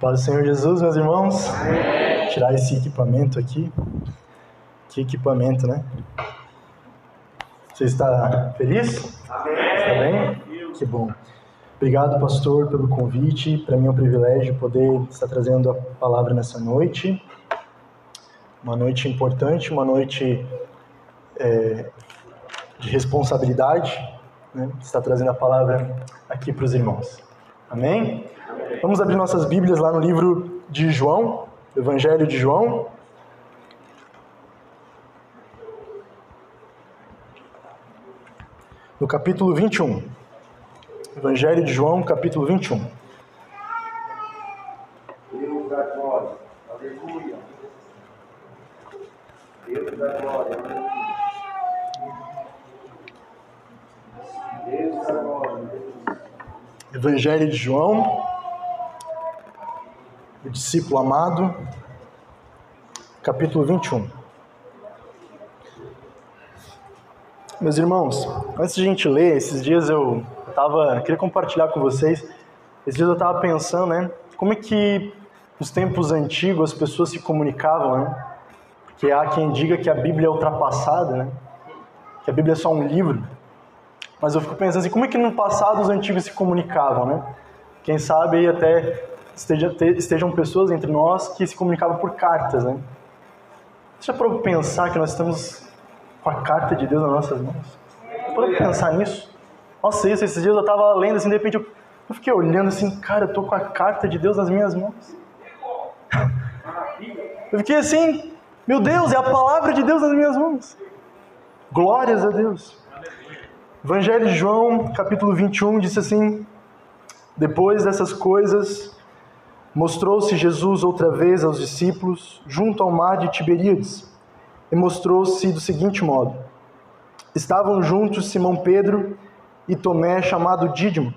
paz do Senhor Jesus, meus irmãos. Tirar esse equipamento aqui. Que equipamento, né? Você está feliz? Amém. Está bem? Que bom. Obrigado, pastor, pelo convite. Para mim é um privilégio poder estar trazendo a palavra nessa noite. Uma noite importante, uma noite é, de responsabilidade. Né? Está trazendo a palavra aqui para os irmãos. Amém? Vamos abrir nossas Bíblias lá no livro de João, Evangelho de João. No capítulo 21. Evangelho de João, capítulo 21. Deus da glória. Aleluia. Deus da glória. Deus da glória. Evangelho de João, o discípulo amado, capítulo 21. Meus irmãos, antes de a gente ler, esses dias eu estava, queria compartilhar com vocês, esses dias eu estava pensando, né, como é que nos tempos antigos as pessoas se comunicavam, né? Porque há quem diga que a Bíblia é ultrapassada, né? Que a Bíblia é só um livro. Mas eu fico pensando assim, como é que no passado os antigos se comunicavam, né? Quem sabe até esteja, estejam pessoas entre nós que se comunicavam por cartas, né? Você já para pensar que nós estamos com a carta de Deus nas nossas mãos? Parou para pensar nisso? Nossa, isso, esses dias eu estava lendo assim, de repente eu, eu fiquei olhando assim, cara, eu tô com a carta de Deus nas minhas mãos. Eu fiquei assim, meu Deus, é a palavra de Deus nas minhas mãos. Glórias a Deus. Evangelho de João, capítulo 21, diz assim: Depois dessas coisas, mostrou-se Jesus outra vez aos discípulos junto ao mar de Tiberíades, e mostrou-se do seguinte modo: Estavam juntos Simão Pedro e Tomé, chamado Dídimo,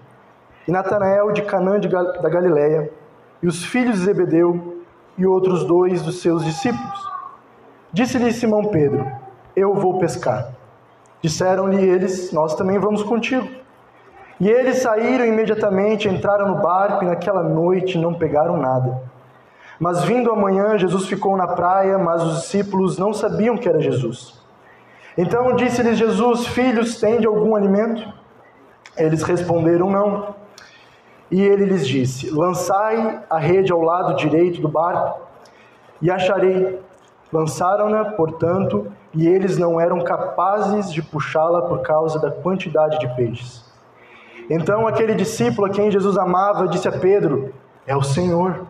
e Natanael de Canaã da Galiléia, e os filhos de Zebedeu e outros dois dos seus discípulos. Disse-lhe Simão Pedro: Eu vou pescar. Disseram-lhe eles: Nós também vamos contigo. E eles saíram imediatamente, entraram no barco e naquela noite não pegaram nada. Mas vindo amanhã, Jesus ficou na praia, mas os discípulos não sabiam que era Jesus. Então disse-lhes Jesus: Filhos, tende algum alimento? Eles responderam: Não. E ele lhes disse: Lançai a rede ao lado direito do barco e acharei. Lançaram-na, portanto, e eles não eram capazes de puxá-la por causa da quantidade de peixes. Então aquele discípulo a quem Jesus amava disse a Pedro: É o Senhor.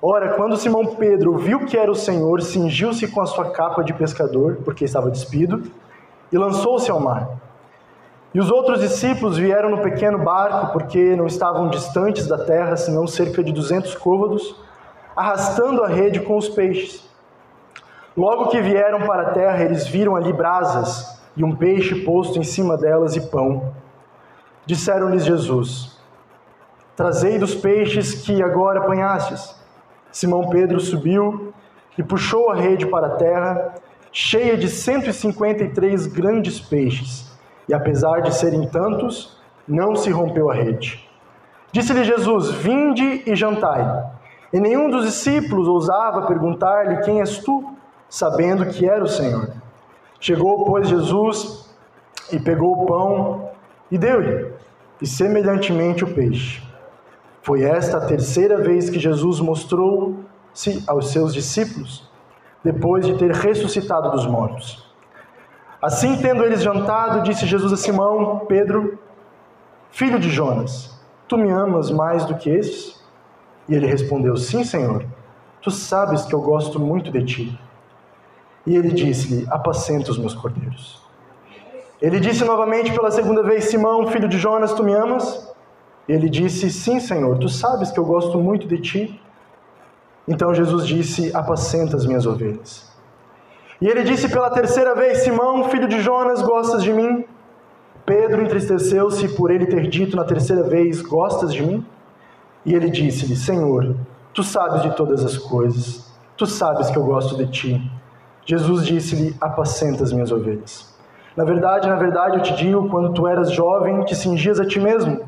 Ora, quando Simão Pedro viu que era o Senhor, cingiu-se com a sua capa de pescador, porque estava despido, e lançou-se ao mar. E os outros discípulos vieram no pequeno barco, porque não estavam distantes da terra, senão cerca de duzentos côvados, arrastando a rede com os peixes. Logo que vieram para a terra, eles viram ali brasas e um peixe posto em cima delas e pão. Disseram-lhes Jesus: Trazei dos peixes que agora apanhastes. Simão Pedro subiu e puxou a rede para a terra, cheia de 153 grandes peixes, e apesar de serem tantos, não se rompeu a rede. Disse-lhe Jesus: Vinde e jantai. E nenhum dos discípulos ousava perguntar-lhe: Quem és tu? sabendo que era o Senhor. Chegou, pois, Jesus e pegou o pão e deu-lhe, e semelhantemente o peixe. Foi esta a terceira vez que Jesus mostrou-se aos seus discípulos, depois de ter ressuscitado dos mortos. Assim, tendo eles jantado, disse Jesus a Simão, Pedro, filho de Jonas, tu me amas mais do que esses? E ele respondeu: Sim, Senhor, tu sabes que eu gosto muito de ti. E ele disse-lhe: Apacenta os meus cordeiros. Ele disse novamente pela segunda vez: Simão, filho de Jonas, tu me amas? Ele disse: Sim, Senhor, tu sabes que eu gosto muito de ti. Então Jesus disse: Apacenta as minhas ovelhas. E ele disse pela terceira vez: Simão, filho de Jonas, gostas de mim? Pedro entristeceu-se por ele ter dito na terceira vez: Gostas de mim? E ele disse-lhe: Senhor, tu sabes de todas as coisas, tu sabes que eu gosto de ti. Jesus disse-lhe: Apacenta as minhas ovelhas. Na verdade, na verdade, eu te digo: quando tu eras jovem, te cingias a ti mesmo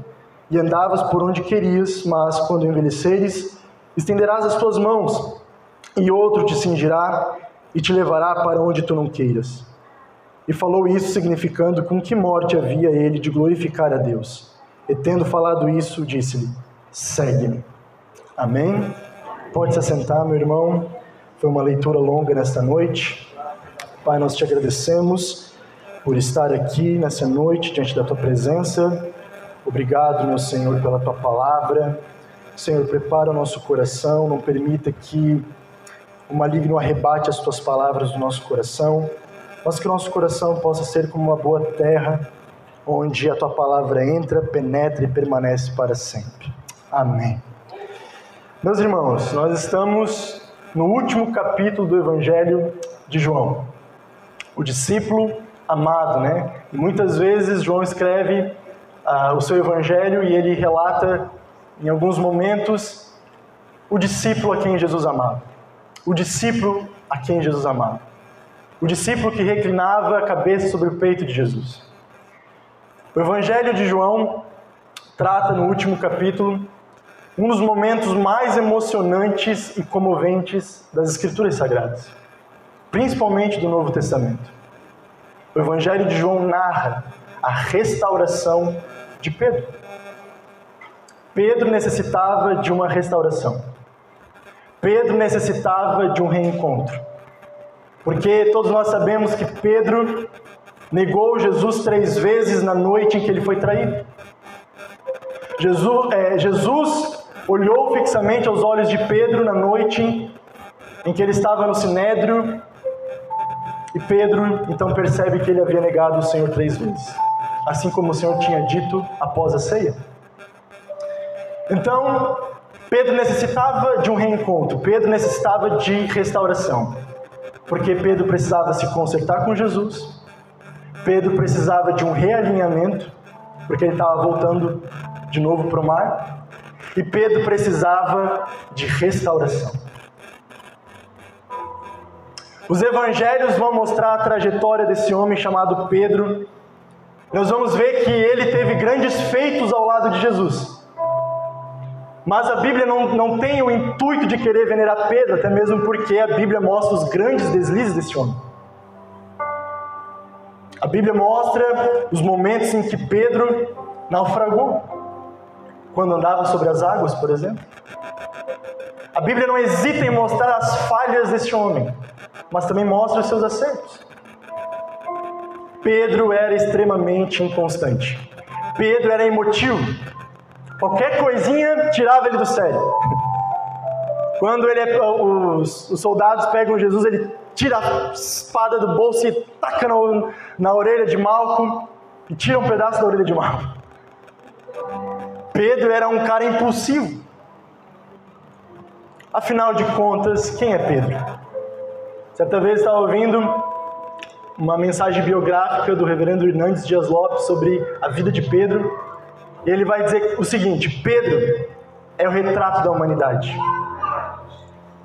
e andavas por onde querias, mas quando envelheceres, Estenderás as tuas mãos, e outro te cingirá e te levará para onde tu não queiras. E falou isso, significando com que morte havia ele de glorificar a Deus. E tendo falado isso, disse-lhe: Segue-me. Amém? Pode se assentar, meu irmão. Foi uma leitura longa nesta noite. Pai, nós te agradecemos por estar aqui nessa noite diante da tua presença. Obrigado, meu Senhor, pela tua palavra. Senhor, prepara o nosso coração, não permita que o maligno arrebate as tuas palavras do nosso coração, mas que o nosso coração possa ser como uma boa terra, onde a tua palavra entra, penetra e permanece para sempre. Amém. Meus irmãos, nós estamos no último capítulo do Evangelho de João, o discípulo amado, né? E muitas vezes João escreve uh, o seu Evangelho e ele relata em alguns momentos, o discípulo a quem Jesus amava. O discípulo a quem Jesus amava. O discípulo que reclinava a cabeça sobre o peito de Jesus. O Evangelho de João trata no último capítulo um dos momentos mais emocionantes e comoventes das Escrituras Sagradas, principalmente do Novo Testamento. O Evangelho de João narra a restauração de Pedro. Pedro necessitava de uma restauração. Pedro necessitava de um reencontro. Porque todos nós sabemos que Pedro negou Jesus três vezes na noite em que ele foi traído. Jesus, é, Jesus olhou fixamente aos olhos de Pedro na noite em que ele estava no sinédrio e Pedro então percebe que ele havia negado o Senhor três vezes, assim como o Senhor tinha dito após a ceia. Então, Pedro necessitava de um reencontro, Pedro necessitava de restauração, porque Pedro precisava se consertar com Jesus, Pedro precisava de um realinhamento, porque ele estava voltando de novo para o mar, e Pedro precisava de restauração. Os evangelhos vão mostrar a trajetória desse homem chamado Pedro. Nós vamos ver que ele teve grandes feitos ao lado de Jesus. Mas a Bíblia não, não tem o intuito de querer venerar Pedro, até mesmo porque a Bíblia mostra os grandes deslizes desse homem. A Bíblia mostra os momentos em que Pedro naufragou, quando andava sobre as águas, por exemplo. A Bíblia não hesita em mostrar as falhas desse homem, mas também mostra os seus acertos. Pedro era extremamente inconstante. Pedro era emotivo. Qualquer coisinha tirava ele do sério. Quando ele é, os, os, soldados pegam Jesus, ele tira a espada do bolso e taca no, na orelha de Malco e tira um pedaço da orelha de Malco. Pedro era um cara impulsivo. Afinal de contas, quem é Pedro? Certa vez estava ouvindo uma mensagem biográfica do reverendo Hernandes Dias Lopes sobre a vida de Pedro e ele vai dizer o seguinte: Pedro é o retrato da humanidade.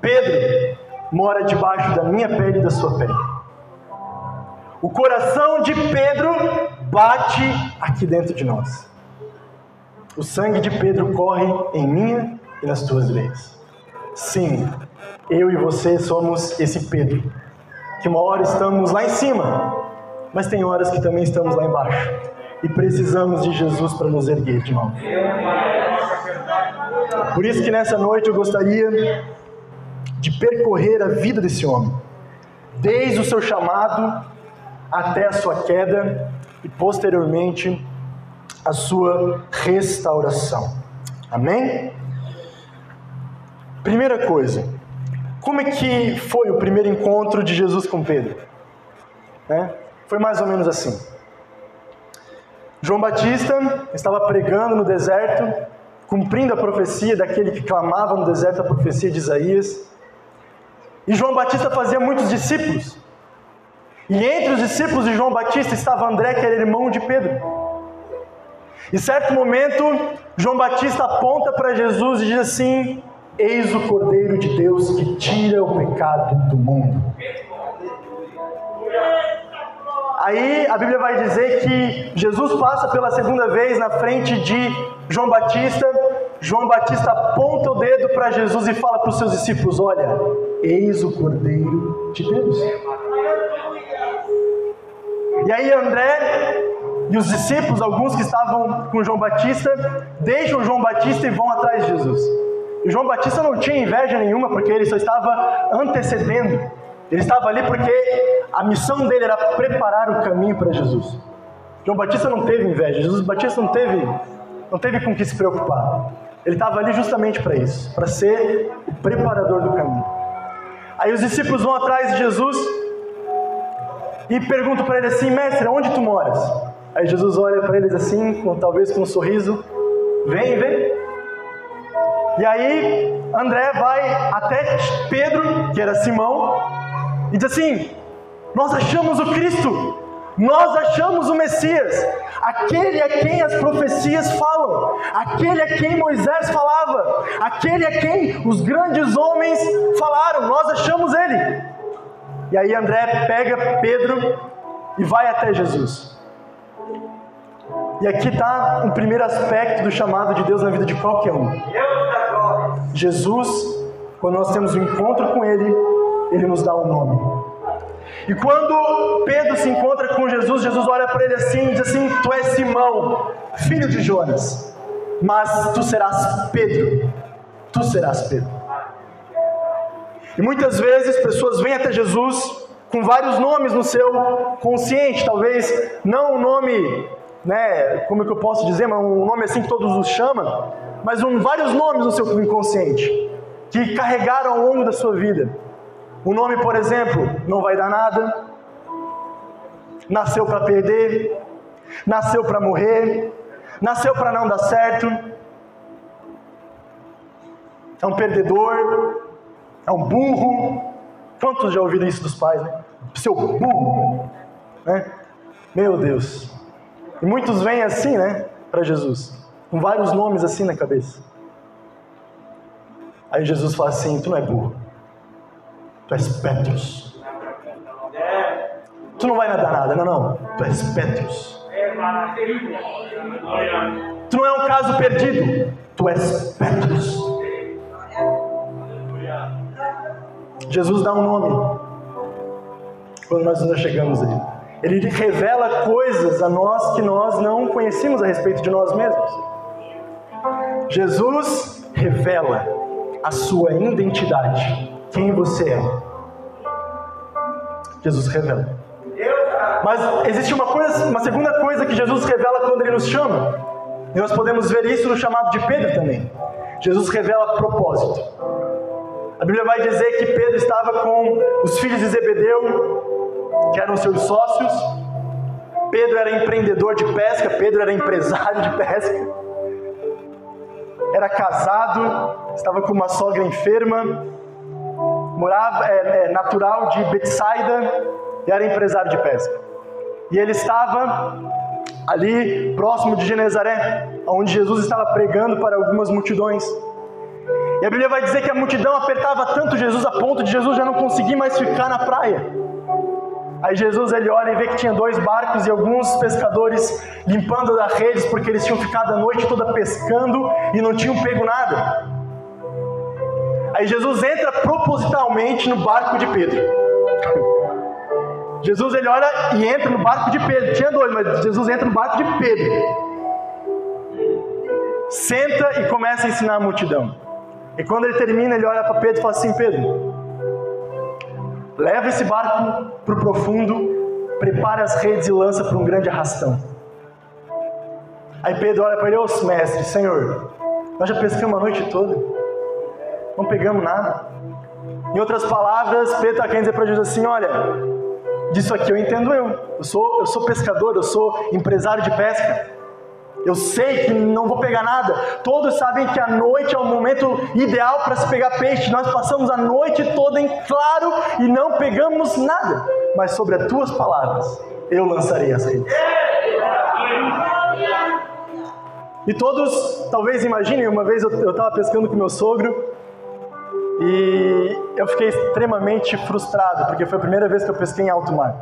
Pedro mora debaixo da minha pele e da sua pele. O coração de Pedro bate aqui dentro de nós. O sangue de Pedro corre em minha e nas tuas veias. Sim, eu e você somos esse Pedro, que uma hora estamos lá em cima, mas tem horas que também estamos lá embaixo e precisamos de Jesus para nos erguer novo. Por isso que nessa noite eu gostaria de percorrer a vida desse homem, desde o seu chamado até a sua queda e posteriormente a sua restauração. Amém? Primeira coisa, como é que foi o primeiro encontro de Jesus com Pedro? É, foi mais ou menos assim. João Batista estava pregando no deserto, cumprindo a profecia daquele que clamava no deserto a profecia de Isaías. E João Batista fazia muitos discípulos. E entre os discípulos de João Batista estava André, que era irmão de Pedro. Em certo momento, João Batista aponta para Jesus e diz assim: Eis o Cordeiro de Deus que tira o pecado do mundo. Aí a Bíblia vai dizer que Jesus passa pela segunda vez na frente de João Batista João Batista aponta o dedo para Jesus e fala para os seus discípulos: Olha, eis o Cordeiro de Deus. E aí André e os discípulos, alguns que estavam com João Batista, deixam João Batista e vão atrás de Jesus. João Batista não tinha inveja nenhuma, porque ele só estava antecedendo. Ele estava ali porque a missão dele era preparar o caminho para Jesus. João Batista não teve inveja, Jesus Batista não teve, não teve com que se preocupar. Ele estava ali justamente para isso, para ser o preparador do caminho. Aí os discípulos vão atrás de Jesus e perguntam para ele assim: Mestre, onde tu moras? Aí Jesus olha para eles assim, com, talvez com um sorriso: Vem, vem. E aí André vai até Pedro, que era Simão, e diz assim: Nós achamos o Cristo, nós achamos o Messias, aquele a quem as profecias falam, aquele a quem Moisés falava, aquele a quem os grandes homens falaram, nós achamos ele. E aí André pega Pedro e vai até Jesus. E aqui está um primeiro aspecto do chamado de Deus na vida de qualquer um. Jesus, quando nós temos um encontro com Ele, Ele nos dá um nome. E quando Pedro se encontra com Jesus, Jesus olha para ele assim e diz assim: Tu és Simão, filho de Jonas, mas tu serás Pedro. Tu serás Pedro. E muitas vezes pessoas vêm até Jesus com vários nomes no seu consciente, talvez não um nome, né, como é que eu posso dizer, um nome assim que todos os chamam, mas um, vários nomes no seu inconsciente que carregaram ao longo da sua vida. O nome, por exemplo, não vai dar nada. Nasceu para perder. Nasceu para morrer. Nasceu para não dar certo. É um perdedor. É um burro. Quantos já ouviram isso dos pais, né? Seu burro. Né? Meu Deus. E muitos vêm assim, né? Para Jesus. Com vários nomes assim na cabeça. Aí Jesus fala assim: Tu não é burro. Tu és Petrus. Tu não vai nadar nada, não, não. Tu és Petrus. Tu não é um caso perdido. Tu és Petrus. Jesus dá um nome quando nós nos chegamos a Ele. Ele revela coisas a nós que nós não conhecíamos a respeito de nós mesmos. Jesus revela a sua identidade quem você é. Jesus revela. Mas existe uma coisa, uma segunda coisa que Jesus revela quando ele nos chama. E nós podemos ver isso no chamado de Pedro também. Jesus revela propósito. A Bíblia vai dizer que Pedro estava com os filhos de Zebedeu, que eram seus sócios. Pedro era empreendedor de pesca, Pedro era empresário de pesca. Era casado, estava com uma sogra enferma, morava é, é, natural de Betsaida e era empresário de pesca. E ele estava ali próximo de Genezaré, onde Jesus estava pregando para algumas multidões. E a Bíblia vai dizer que a multidão apertava tanto Jesus a ponto de Jesus já não conseguir mais ficar na praia. Aí Jesus ele olha e vê que tinha dois barcos e alguns pescadores limpando as redes porque eles tinham ficado a noite toda pescando e não tinham pego nada. Aí Jesus entra propositalmente no barco de Pedro. Jesus ele olha e entra no barco de Pedro. Tinha dois, mas Jesus entra no barco de Pedro. Senta e começa a ensinar a multidão. E quando ele termina, ele olha para Pedro e fala assim: Pedro, leva esse barco para o profundo, prepara as redes e lança para um grande arrastão. Aí Pedro olha para ele: Ô mestre, Senhor, nós já pescamos a noite toda não pegamos nada. Em outras palavras, Pedro está querendo dizer para Jesus assim: olha, disso aqui eu entendo eu. Eu sou, eu sou pescador, eu sou empresário de pesca. Eu sei que não vou pegar nada. Todos sabem que a noite é o momento ideal para se pegar peixe. Nós passamos a noite toda em claro e não pegamos nada. Mas sobre as tuas palavras, eu lançarei as redes. E todos, talvez imaginem, uma vez eu estava pescando com meu sogro e eu fiquei extremamente frustrado, porque foi a primeira vez que eu pesquei em alto mar.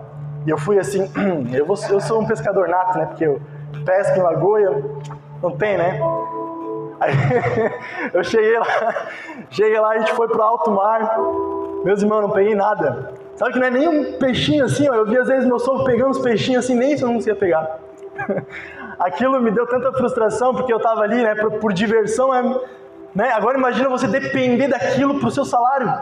E eu fui assim, eu, vou, eu sou um pescador nato, né? Porque eu pesco em lagoa, não tem, né? Aí eu cheguei lá, cheguei lá, a gente foi pro alto mar. Meus irmãos, não peguei nada. Sabe que não é nem um peixinho assim, ó. Eu vi às vezes meu sogro pegando uns peixinhos assim, nem isso eu não conseguia pegar. Aquilo me deu tanta frustração porque eu tava ali, né, por, por diversão, né? Agora imagina você depender daquilo pro seu salário.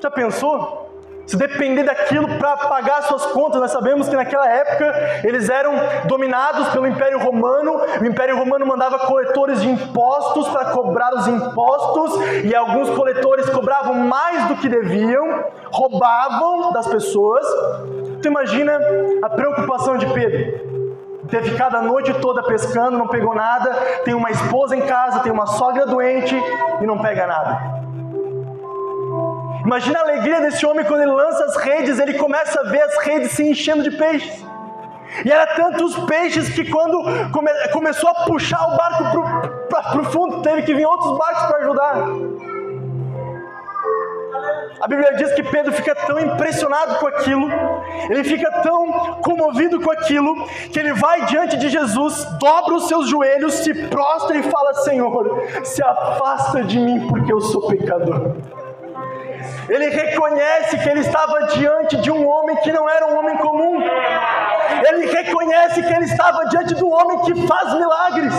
Já pensou? Se depender daquilo para pagar suas contas, nós sabemos que naquela época eles eram dominados pelo Império Romano. O Império Romano mandava coletores de impostos para cobrar os impostos, e alguns coletores cobravam mais do que deviam, roubavam das pessoas. Tu imagina a preocupação de Pedro? ter ficado a noite toda pescando, não pegou nada, tem uma esposa em casa, tem uma sogra doente e não pega nada. Imagina a alegria desse homem quando ele lança as redes, ele começa a ver as redes se enchendo de peixes. E era tantos peixes que quando come, começou a puxar o barco para o fundo, teve que vir outros barcos para ajudar. A Bíblia diz que Pedro fica tão impressionado com aquilo, ele fica tão comovido com aquilo, que ele vai diante de Jesus, dobra os seus joelhos, se prostra e fala: Senhor, se afasta de mim, porque eu sou pecador. Ele reconhece que ele estava diante de um homem que não era um homem comum. Ele reconhece que ele estava diante um homem que faz milagres.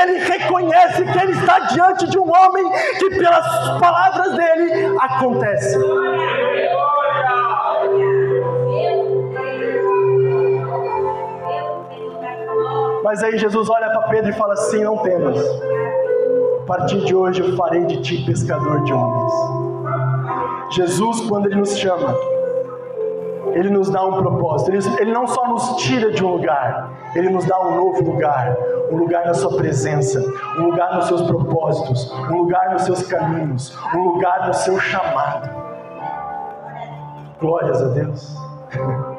Ele reconhece que ele está diante de um homem que, pelas palavras dele, acontece. Mas aí Jesus olha para Pedro e fala assim: Não temas, a partir de hoje eu farei de ti pescador de homens. Jesus, quando Ele nos chama, Ele nos dá um propósito. Ele, ele não só nos tira de um lugar, Ele nos dá um novo lugar. Um lugar na Sua presença, um lugar nos seus propósitos, um lugar nos seus caminhos, um lugar no seu chamado. Glórias a Deus.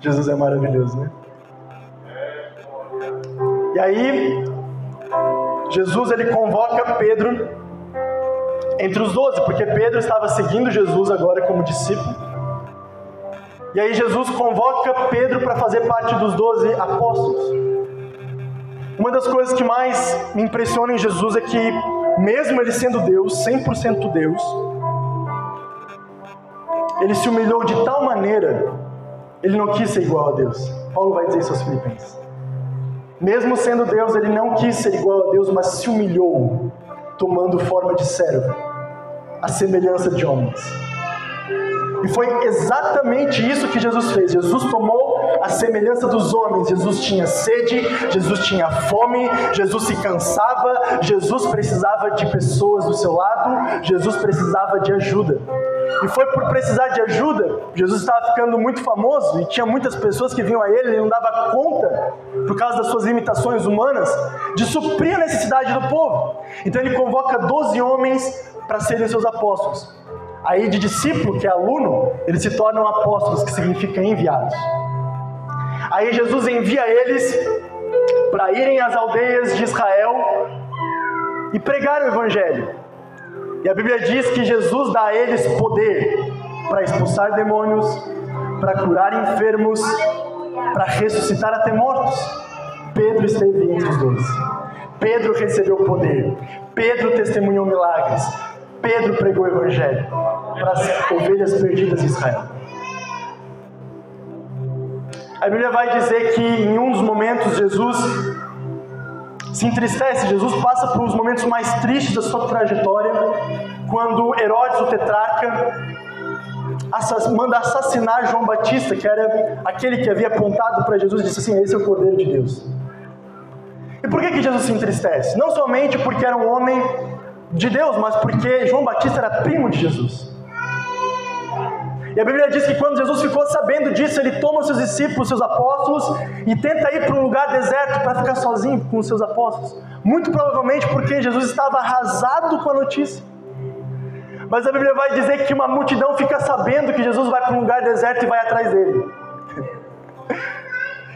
Jesus é maravilhoso, né? E aí, Jesus ele convoca Pedro entre os doze, porque Pedro estava seguindo Jesus agora como discípulo. E aí Jesus convoca Pedro para fazer parte dos doze apóstolos. Uma das coisas que mais me impressiona em Jesus é que, mesmo ele sendo Deus, 100% Deus, ele se humilhou de tal maneira, ele não quis ser igual a Deus. Paulo vai dizer isso aos Filipenses. Mesmo sendo Deus, ele não quis ser igual a Deus, mas se humilhou, tomando forma de servo a semelhança de homens. E foi exatamente isso que Jesus fez. Jesus tomou a semelhança dos homens. Jesus tinha sede, Jesus tinha fome, Jesus se cansava, Jesus precisava de pessoas do seu lado, Jesus precisava de ajuda. E foi por precisar de ajuda, Jesus estava ficando muito famoso e tinha muitas pessoas que vinham a ele, ele não dava conta, por causa das suas limitações humanas, de suprir a necessidade do povo. Então ele convoca 12 homens para serem seus apóstolos. Aí de discípulo, que é aluno, eles se tornam apóstolos, que significa enviados. Aí Jesus envia eles para irem às aldeias de Israel e pregar o evangelho. E a Bíblia diz que Jesus dá a eles poder para expulsar demônios, para curar enfermos, para ressuscitar até mortos. Pedro esteve entre os dois. Pedro recebeu poder. Pedro testemunhou milagres. Pedro pregou o Evangelho para as ovelhas perdidas de Israel. A Bíblia vai dizer que em um dos momentos Jesus se entristece, Jesus passa por uns momentos mais tristes da sua trajetória, quando Herodes, o tetrarca, manda assassinar João Batista, que era aquele que havia apontado para Jesus e disse assim: Esse é o Cordeiro de Deus. E por que, que Jesus se entristece? Não somente porque era um homem de Deus, mas porque João Batista era primo de Jesus. E a Bíblia diz que quando Jesus ficou sabendo disso, ele toma seus discípulos, seus apóstolos, e tenta ir para um lugar deserto para ficar sozinho com os seus apóstolos. Muito provavelmente porque Jesus estava arrasado com a notícia. Mas a Bíblia vai dizer que uma multidão fica sabendo que Jesus vai para um lugar deserto e vai atrás dele.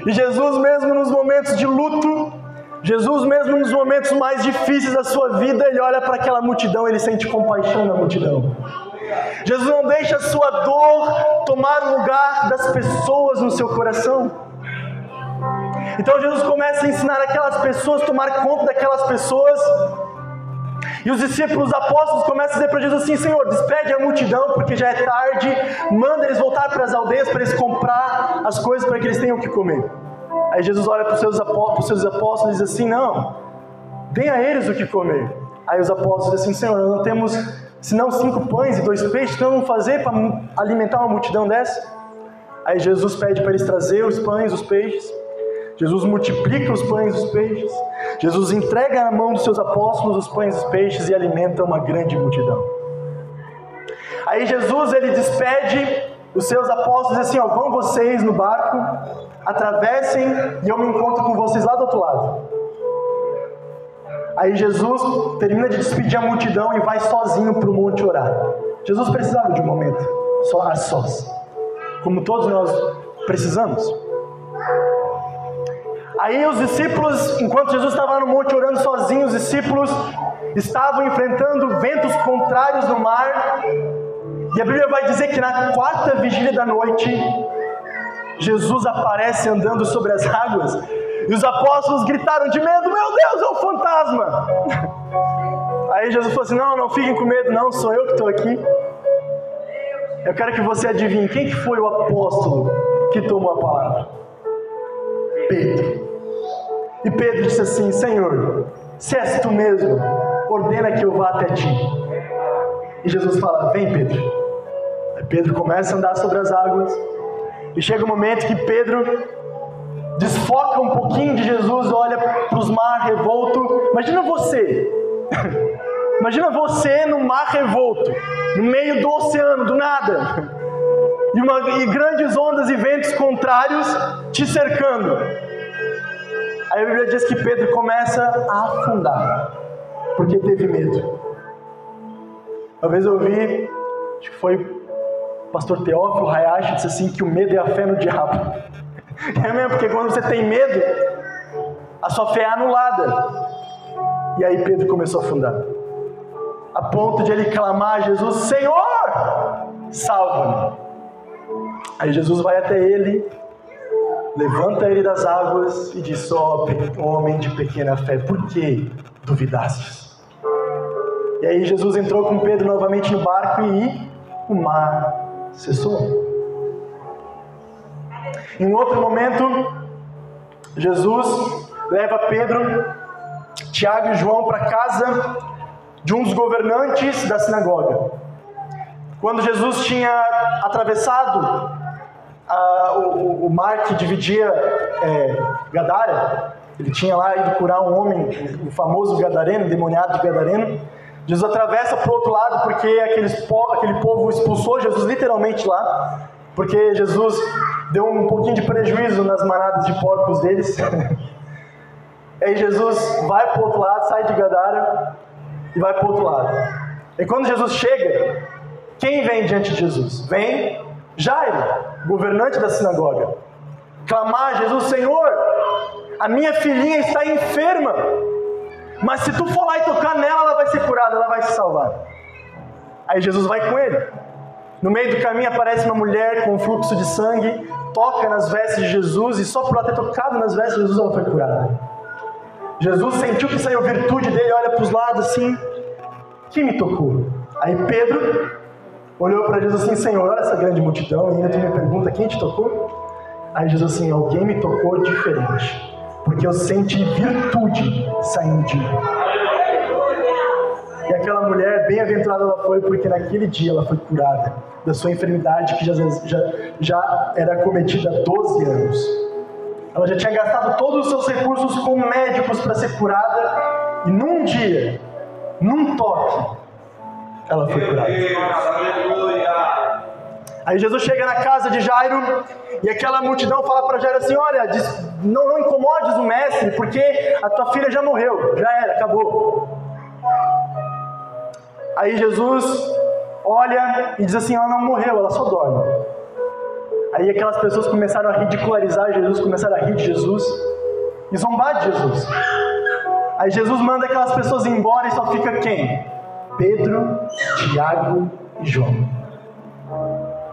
E Jesus, mesmo nos momentos de luto, Jesus, mesmo nos momentos mais difíceis da sua vida, ele olha para aquela multidão, ele sente compaixão na multidão. Jesus não deixa a sua dor tomar o lugar das pessoas no seu coração. Então Jesus começa a ensinar aquelas pessoas, tomar conta daquelas pessoas. E os discípulos os apóstolos começam a dizer para Jesus assim: Senhor, despede a multidão, porque já é tarde, manda eles voltar para as aldeias para eles comprar as coisas para que eles tenham o que comer. Aí Jesus olha para os seus apóstolos, e diz assim: Não, dê a eles o que comer. Aí os apóstolos dizem assim: Senhor, nós não temos senão cinco pães e dois peixes, então vamos fazer para alimentar uma multidão dessa? Aí Jesus pede para eles trazer os pães, os peixes. Jesus multiplica os pães e os peixes. Jesus entrega na mão dos seus apóstolos os pães e os peixes e alimenta uma grande multidão. Aí Jesus ele despede os seus apóstolos assim, ó, vão vocês no barco, atravessem e eu me encontro com vocês lá do outro lado. Aí Jesus termina de despedir a multidão e vai sozinho para o monte orar. Jesus precisava de um momento só a sós, como todos nós precisamos. Aí os discípulos, enquanto Jesus estava no monte orando sozinho, os discípulos estavam enfrentando ventos contrários no mar. E a Bíblia vai dizer que na quarta vigília da noite, Jesus aparece andando sobre as águas. E os apóstolos gritaram de medo: Meu Deus, é um fantasma! Aí Jesus falou assim: Não, não fiquem com medo, não, sou eu que estou aqui. Eu quero que você adivinhe quem que foi o apóstolo que tomou a palavra. Pedro. E Pedro disse assim: Senhor, se és tu mesmo, ordena que eu vá até ti. E Jesus fala: Vem, Pedro. Aí Pedro começa a andar sobre as águas. E chega um momento que Pedro desfoca um pouquinho de Jesus, olha para os mar revolto. Imagina você. Imagina você no mar revolto, no meio do oceano, do nada. E, uma, e grandes ondas e ventos contrários te cercando. Aí a Bíblia diz que Pedro começa a afundar, porque teve medo. Uma vez eu ouvi, acho que foi o pastor Teófilo Hayashi, disse assim: que o medo é a fé no diabo. É mesmo, porque quando você tem medo, a sua fé é anulada. E aí Pedro começou a afundar, a ponto de ele clamar a Jesus: Senhor, salva-me. Aí Jesus vai até ele levanta ele das águas e diz: Ó oh, homem de pequena fé, por que duvidastes? E aí Jesus entrou com Pedro novamente no barco e o mar cessou. Em outro momento, Jesus leva Pedro, Tiago e João para casa de um dos governantes da sinagoga. Quando Jesus tinha atravessado o, o, mar que dividia é, Gadara, ele tinha lá ido curar um homem, o famoso Gadareno, demoniado de Gadareno. Jesus atravessa para o outro lado porque aqueles, aquele povo expulsou Jesus literalmente lá, porque Jesus deu um pouquinho de prejuízo nas manadas de porcos deles. Aí Jesus vai para o outro lado, sai de Gadara e vai para o outro lado. E quando Jesus chega, quem vem diante de Jesus? Vem Jairo, governante da sinagoga, clamar a Jesus: Senhor, a minha filhinha está enferma, mas se tu for lá e tocar nela, ela vai ser curada, ela vai se salvar. Aí Jesus vai com ele. No meio do caminho aparece uma mulher com um fluxo de sangue, toca nas vestes de Jesus e só por ela ter tocado nas vestes de Jesus ela foi curada. Jesus sentiu que saiu virtude dele, olha para os lados assim: Quem me tocou? Aí Pedro olhou para Jesus assim: Senhor, olha essa grande multidão, e ainda tu me pergunta quem te tocou? Aí Jesus assim: Alguém me tocou diferente, porque eu senti virtude saindo de mim. Bem-aventurada ela foi, porque naquele dia ela foi curada da sua enfermidade que já, já, já era cometida há 12 anos. Ela já tinha gastado todos os seus recursos com médicos para ser curada, e num dia, num toque, ela foi curada. Aí Jesus chega na casa de Jairo e aquela multidão fala para Jairo assim: Olha, não, não incomodes o mestre, porque a tua filha já morreu, já era, acabou. Aí Jesus olha e diz assim: Ela não morreu, ela só dorme. Aí aquelas pessoas começaram a ridicularizar Jesus, começaram a rir de Jesus e zombar de Jesus. Aí Jesus manda aquelas pessoas embora e só fica quem? Pedro, Tiago e João.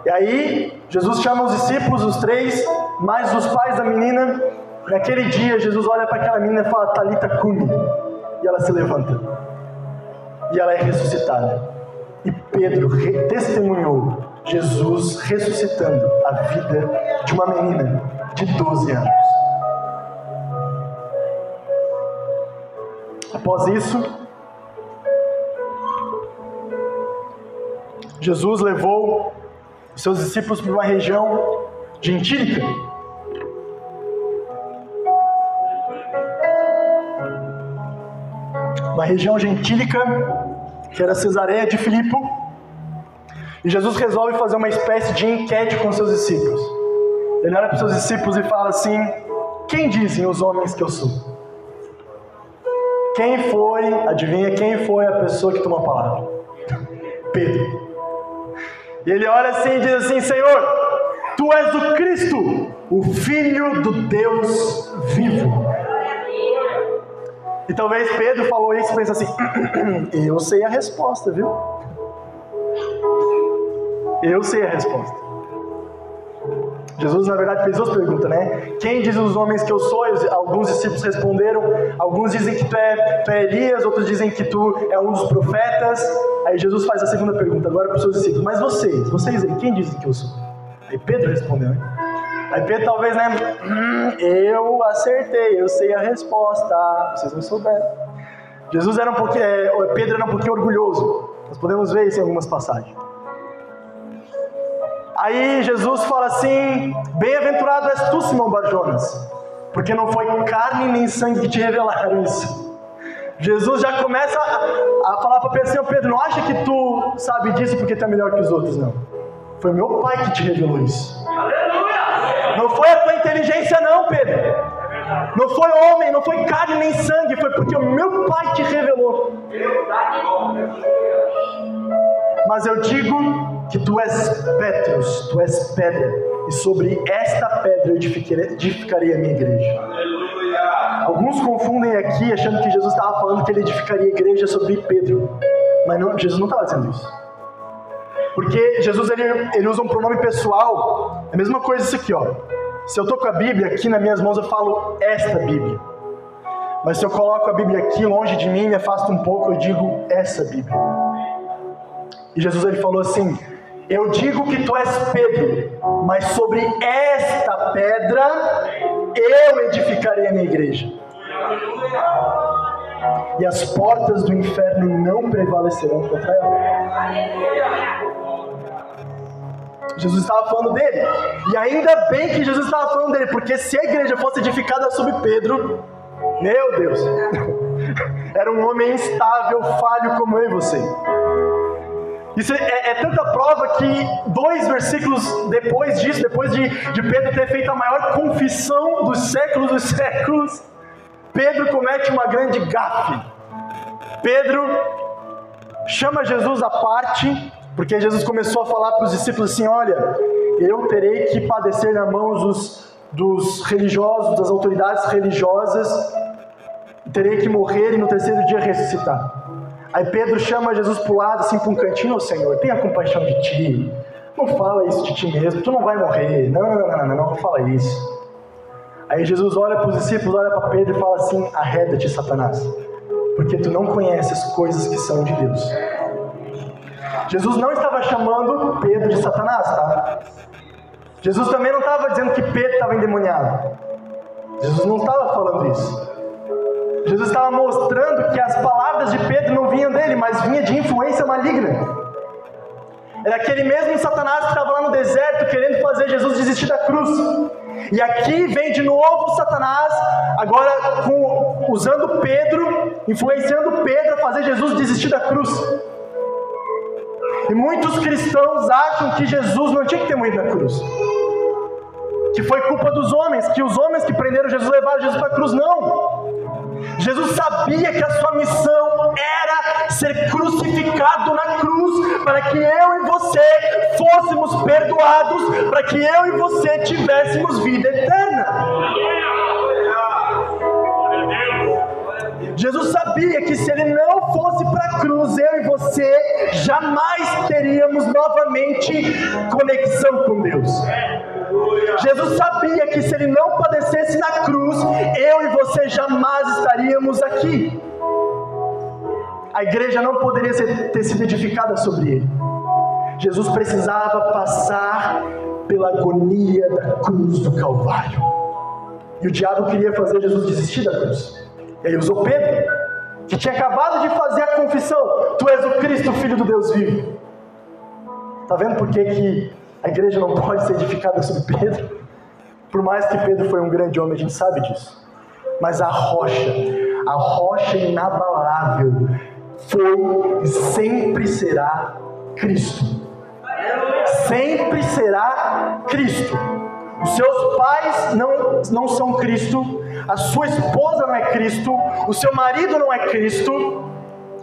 E aí, Jesus chama os discípulos, os três, mais os pais da menina, Naquele dia, Jesus olha para aquela menina e fala: Talita cumi. E ela se levanta. E ela é ressuscitada. E Pedro testemunhou Jesus ressuscitando a vida de uma menina de 12 anos. Após isso, Jesus levou seus discípulos para uma região gentílica. Uma região gentílica que era Cesareia de Filipe. E Jesus resolve fazer uma espécie de enquete com seus discípulos. Ele olha para os seus discípulos e fala assim: Quem dizem os homens que eu sou? Quem foi, adivinha quem foi a pessoa que tomou a palavra? Pedro. E ele olha assim e diz assim: Senhor, tu és o Cristo, o Filho do Deus vivo. E talvez Pedro falou isso e pensa assim: Eu sei a resposta, viu? Eu sei a resposta. Jesus, na verdade, fez duas perguntas, né? Quem diz os homens que eu sou? Alguns discípulos responderam. Alguns dizem que tu é, tu é Elias, outros dizem que tu é um dos profetas. Aí Jesus faz a segunda pergunta agora para os seus discípulos: Mas vocês, vocês aí, quem dizem que eu sou? Aí Pedro respondeu, né? Aí Pedro talvez, né? Hum, eu acertei, eu sei a resposta. Vocês não souberam. Jesus era um pouquinho, é, Pedro era um pouquinho orgulhoso. Nós podemos ver isso em algumas passagens. Aí Jesus fala assim: Bem-aventurado és tu, Simão Barjonas, porque não foi carne nem sangue que te revelaram isso. Jesus já começa a, a falar para Pedro assim: Pedro, não acha que tu sabe disso porque tu é melhor que os outros, não. Foi meu pai que te revelou isso. Aleluia! Não foi a tua inteligência, não, Pedro. Não foi homem, não foi carne nem sangue, foi porque o meu pai te revelou. Mas eu digo que tu és Petros, tu és pedra, e sobre esta pedra eu edificarei a minha igreja. Alguns confundem aqui achando que Jesus estava falando que ele edificaria a igreja sobre Pedro, mas não, Jesus não estava dizendo isso. Porque Jesus ele, ele usa um pronome pessoal, é a mesma coisa isso aqui, ó. Se eu estou com a Bíblia aqui nas minhas mãos, eu falo esta Bíblia. Mas se eu coloco a Bíblia aqui longe de mim, me afasto um pouco, eu digo essa Bíblia. E Jesus ele falou assim: eu digo que tu és Pedro, mas sobre esta pedra eu edificarei a minha igreja. E as portas do inferno não prevalecerão contra ela. Jesus estava falando dele. E ainda bem que Jesus estava falando dele, porque se a igreja fosse edificada sobre Pedro, meu Deus, era um homem instável, falho como eu e você. Isso é, é, tanta prova que dois versículos depois disso, depois de, de Pedro ter feito a maior confissão dos séculos dos séculos, Pedro comete uma grande gafe. Pedro chama Jesus à parte, porque Jesus começou a falar para os discípulos assim: Olha, eu terei que padecer na mão dos, dos religiosos, das autoridades religiosas, terei que morrer e no terceiro dia ressuscitar. Aí Pedro chama Jesus para o lado, assim, para um cantinho, ô oh, Senhor, tenha compaixão de ti. Não fala isso de ti mesmo, tu não vai morrer. Não, não, não, não, não, fala isso. Aí Jesus olha para os discípulos, olha para Pedro e fala assim: arreda-te, Satanás, porque tu não conheces as coisas que são de Deus. Jesus não estava chamando Pedro de Satanás, tá? Jesus também não estava dizendo que Pedro estava endemoniado. Jesus não estava falando isso. Jesus estava mostrando que as palavras de Pedro não vinham dele, mas vinha de influência maligna. Era aquele mesmo Satanás que estava lá no deserto querendo fazer Jesus desistir da cruz. E aqui vem de novo Satanás, agora com, usando Pedro, influenciando Pedro a fazer Jesus desistir da cruz. E muitos cristãos acham que Jesus não tinha que ter morrido na cruz. Que foi culpa dos homens, que os homens que prenderam Jesus levaram Jesus para a cruz. Não! Jesus sabia que a sua missão era ser crucificado na cruz, para que eu e você fôssemos perdoados, para que eu e você tivéssemos vida eterna. Jesus sabia que se ele não fosse para a cruz, eu e você jamais teríamos novamente conexão com Deus. Jesus sabia que se ele não padecesse na cruz, eu e você jamais estaríamos aqui. A igreja não poderia ter sido edificada sobre ele. Jesus precisava passar pela agonia da cruz do Calvário. E o diabo queria fazer Jesus desistir da cruz. E aí usou Pedro, que tinha acabado de fazer a confissão: Tu és o Cristo, filho do Deus vivo. Está vendo por que, que a igreja não pode ser edificada sobre Pedro? Por mais que Pedro foi um grande homem, a gente sabe disso. Mas a rocha, a rocha inabalável, foi e sempre será Cristo sempre será Cristo. Os seus pais não, não são Cristo, a sua esposa não é Cristo, o seu marido não é Cristo,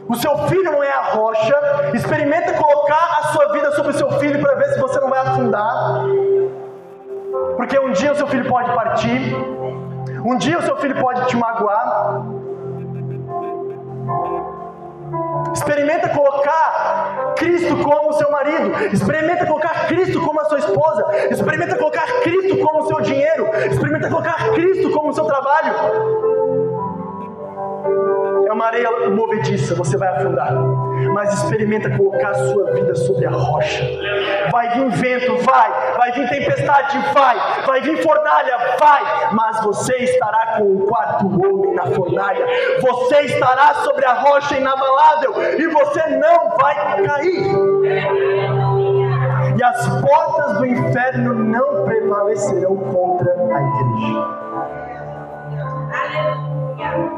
o seu filho não é a rocha. Experimenta colocar a sua vida sobre o seu filho para ver se você não vai afundar. Porque um dia o seu filho pode partir, um dia o seu filho pode te magoar. Experimenta colocar Cristo como seu marido. Experimenta colocar Cristo como a sua esposa. Experimenta colocar Cristo como seu dinheiro. Experimenta colocar Cristo como seu trabalho. É uma areia movediça, você vai afundar. Mas experimenta colocar a sua vida sobre a rocha. Vai vir vento, vai. Vai vir tempestade, vai. Vai vir fornalha, vai. Mas você estará com o quarto homem na fornalha. Você estará sobre a rocha inabalável. E você não vai cair. E as portas do inferno não prevalecerão contra a igreja. Aleluia.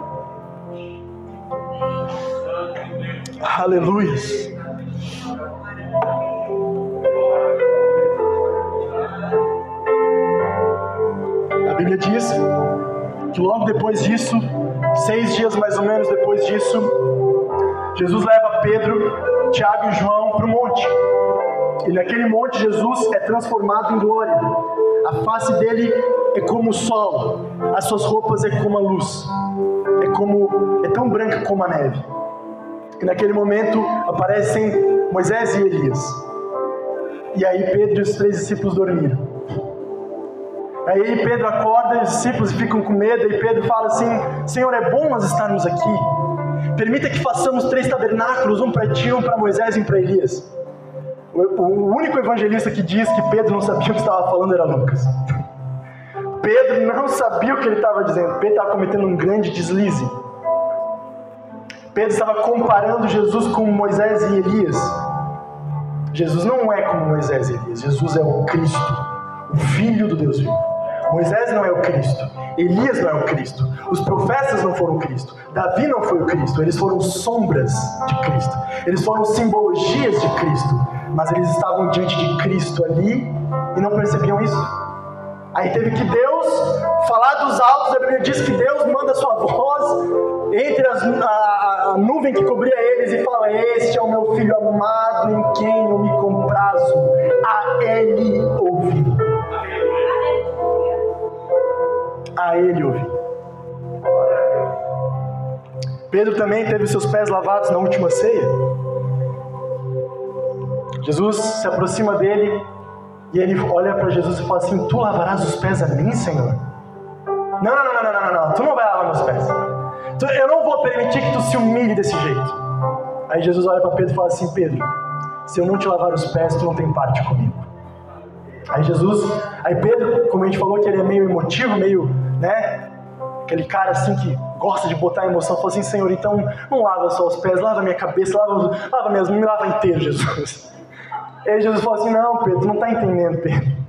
A Bíblia diz que logo depois disso, seis dias mais ou menos depois disso, Jesus leva Pedro, Tiago e João para o monte. E naquele monte Jesus é transformado em glória. A face dele é como o sol, as suas roupas é como a luz, é como é tão branca como a neve. E naquele momento aparecem Moisés e Elias. E aí Pedro e os três discípulos dormiram. Aí Pedro acorda os discípulos ficam com medo e Pedro fala assim: Senhor, é bom nós estarmos aqui. Permita que façamos três tabernáculos, um para ti, um para Moisés e um para Elias. O único evangelista que diz que Pedro não sabia o que estava falando era Lucas. Pedro não sabia o que ele estava dizendo. Pedro estava cometendo um grande deslize. Pedro estava comparando Jesus com Moisés e Elias. Jesus não é como Moisés e Elias. Jesus é o Cristo, o Filho do Deus vivo. Moisés não é o Cristo. Elias não é o Cristo. Os profetas não foram o Cristo. Davi não foi o Cristo. Eles foram sombras de Cristo. Eles foram simbologias de Cristo. Mas eles estavam diante de Cristo ali e não percebiam isso. Aí teve que Deus falar dos altos, a Bíblia diz que Deus manda sua voz entre as, a, a, nuvem que cobria eles e fala: Este é o meu filho amado em quem eu me comprazo, a ele ouvi. A ele ouvi. Pedro também teve seus pés lavados na última ceia. Jesus se aproxima dele e ele olha para Jesus e fala assim: Tu lavarás os pés a mim, Senhor? Não, não, não, não, não, não, não. tu não vai lavar meus pés. Eu não vou permitir que tu se humilhe desse jeito. Aí Jesus olha para Pedro e fala assim: Pedro, se eu não te lavar os pés, tu não tem parte comigo. Aí Jesus, aí Pedro, como a gente falou que ele é meio emotivo, meio, né, aquele cara assim que gosta de botar emoção, falou assim: Senhor, então não lava só os pés, lava minha cabeça, lava, lava minhas, me lava inteiro, Jesus. Aí Jesus falou assim: Não, Pedro, tu não está entendendo, Pedro.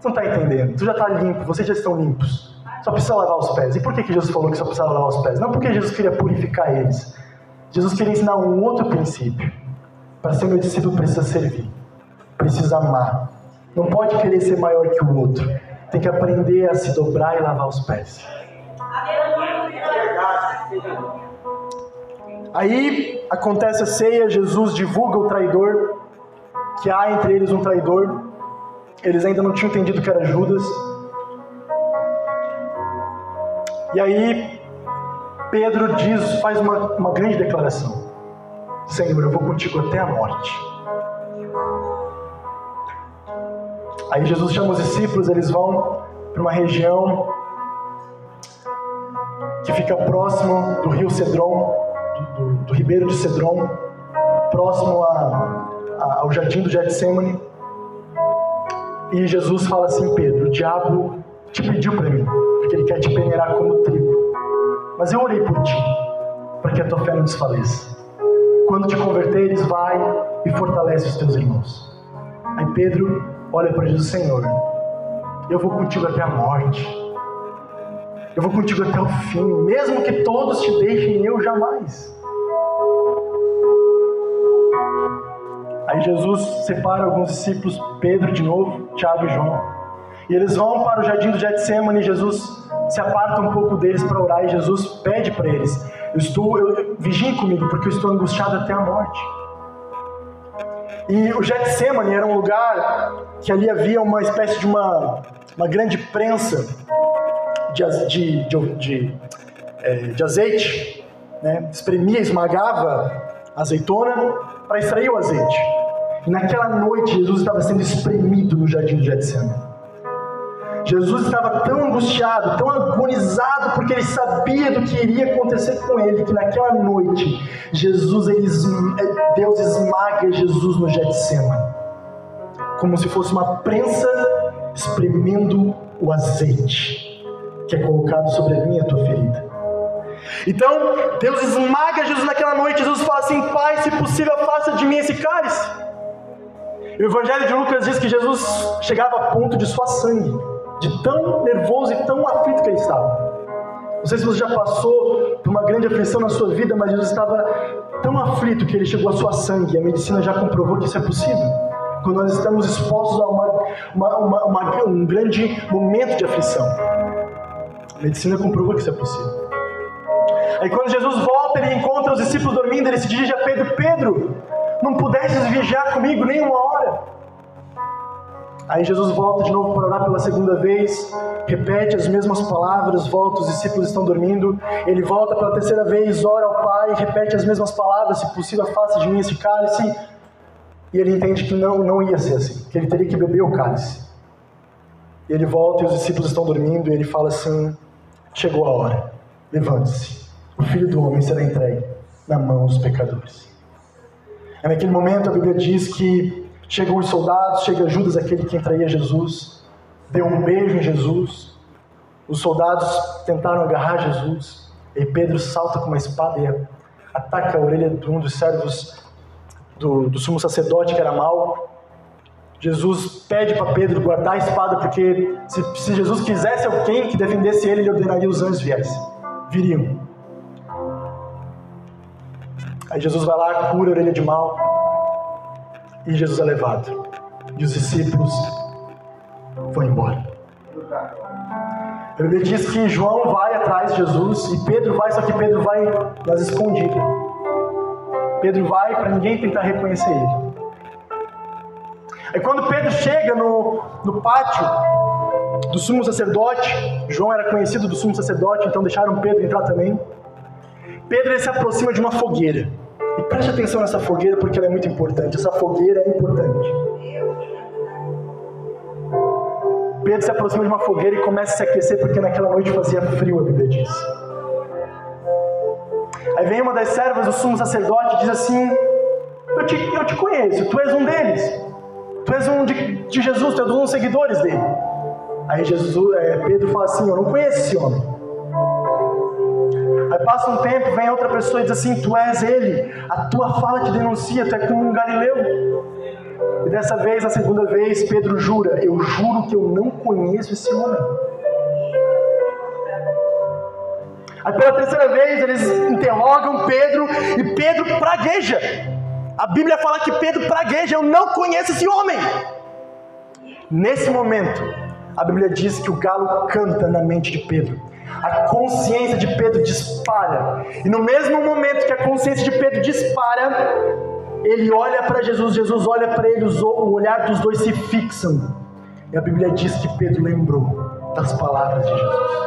Tu não está entendendo. Tu já está limpo, vocês já estão limpos. Só precisa lavar os pés. E por que, que Jesus falou que só precisava lavar os pés? Não porque Jesus queria purificar eles. Jesus queria ensinar um outro princípio. Para ser meu discípulo, precisa servir, precisa amar. Não pode querer ser maior que o outro. Tem que aprender a se dobrar e lavar os pés. Aí acontece a ceia, Jesus divulga o traidor, que há entre eles um traidor. Eles ainda não tinham entendido que era Judas. E aí Pedro diz, faz uma, uma grande declaração: Senhor, eu vou contigo até a morte. Aí Jesus chama os discípulos, eles vão para uma região que fica próximo do rio Cedron, do, do, do ribeiro de Cedron, próximo a, a, ao jardim do Getsemane. E Jesus fala assim: Pedro, o diabo te pediu para mim, porque ele quer te peneirar como trigo. Mas eu orei por ti, para que a tua fé não desfaleça. Quando te converteres, vai e fortalece os teus irmãos. Aí Pedro olha para Jesus: Senhor, eu vou contigo até a morte. Eu vou contigo até o fim, mesmo que todos te deixem, eu jamais. Aí Jesus separa alguns discípulos, Pedro de novo, Tiago e João. E eles vão para o jardim do Getsemane, Jesus se aparta um pouco deles para orar e Jesus pede para eles: Eu estou, eu, vigiem comigo, porque eu estou angustiado até a morte. E o Getsemane era um lugar que ali havia uma espécie de uma, uma grande prensa de, de, de, de, é, de azeite, né? espremia, esmagava a azeitona para extrair o azeite. E naquela noite Jesus estava sendo espremido no jardim de Getsemane. Jesus estava tão angustiado, tão agonizado, porque ele sabia do que iria acontecer com ele, que naquela noite Jesus, ele, é, Deus esmaga Jesus no Getsemane, como se fosse uma prensa espremendo o azeite que é colocado sobre a minha tua ferida. Então, Deus esmaga Jesus naquela noite. Jesus fala assim: Pai, se possível, faça de mim esse cálice. O Evangelho de Lucas diz que Jesus chegava a ponto de suar sangue, de tão nervoso e tão aflito que ele estava. Não sei se você já passou por uma grande aflição na sua vida, mas Jesus estava tão aflito que ele chegou a suar sangue. A medicina já comprovou que isso é possível. Quando nós estamos expostos a uma, uma, uma, um grande momento de aflição. A medicina comprovou que isso é possível. Aí quando Jesus volta, ele encontra os discípulos dormindo, ele se dirige a Pedro: Pedro, não pudesses viajar comigo nem uma hora. Aí Jesus volta de novo para orar pela segunda vez, repete as mesmas palavras, volta, os discípulos estão dormindo. Ele volta pela terceira vez, ora ao Pai, repete as mesmas palavras, se possível, faça de mim esse cálice. E ele entende que não, não ia ser assim, que ele teria que beber o cálice. E ele volta e os discípulos estão dormindo, e ele fala assim: Chegou a hora, levante-se, o filho do homem será entregue na mão dos pecadores. É naquele momento a Bíblia diz que chegam os soldados, chega Judas, aquele que entraria Jesus, deu um beijo em Jesus. Os soldados tentaram agarrar Jesus, e Pedro salta com uma espada e ataca a orelha de um dos servos do, do sumo sacerdote que era mau. Jesus pede para Pedro guardar a espada, porque se, se, Jesus quisesse alguém que defendesse ele, ele ordenaria os anjos viessem, viriam. Aí Jesus vai lá, cura a orelha de mal, e Jesus é levado. E os discípulos vão embora. A Bíblia diz que João vai atrás de Jesus e Pedro vai, só que Pedro vai nas escondidas. Pedro vai para ninguém tentar reconhecer ele. É quando Pedro chega no, no pátio do sumo sacerdote, João era conhecido do sumo sacerdote, então deixaram Pedro entrar também. Pedro se aproxima de uma fogueira. E preste atenção nessa fogueira porque ela é muito importante. Essa fogueira é importante. Pedro se aproxima de uma fogueira e começa a se aquecer porque naquela noite fazia frio, a Bíblia diz. Aí vem uma das servas do sumo sacerdote e diz assim: eu te, eu te conheço, tu és um deles. Tu és um de, de Jesus, tu és um dos seguidores dele. Aí Jesus, é, Pedro fala assim: Eu não conheço esse homem. Aí passa um tempo, vem outra pessoa e diz assim: Tu és ele, a tua fala te denuncia, tu é como um galileu. E dessa vez, a segunda vez, Pedro jura: Eu juro que eu não conheço esse homem. Aí pela terceira vez, eles interrogam Pedro e Pedro pragueja. A Bíblia fala que Pedro pragueja, eu não conheço esse homem. Nesse momento, a Bíblia diz que o galo canta na mente de Pedro. A consciência de Pedro dispara. E no mesmo momento que a consciência de Pedro dispara, ele olha para Jesus, Jesus olha para ele, o olhar dos dois se fixam. E a Bíblia diz que Pedro lembrou das palavras de Jesus.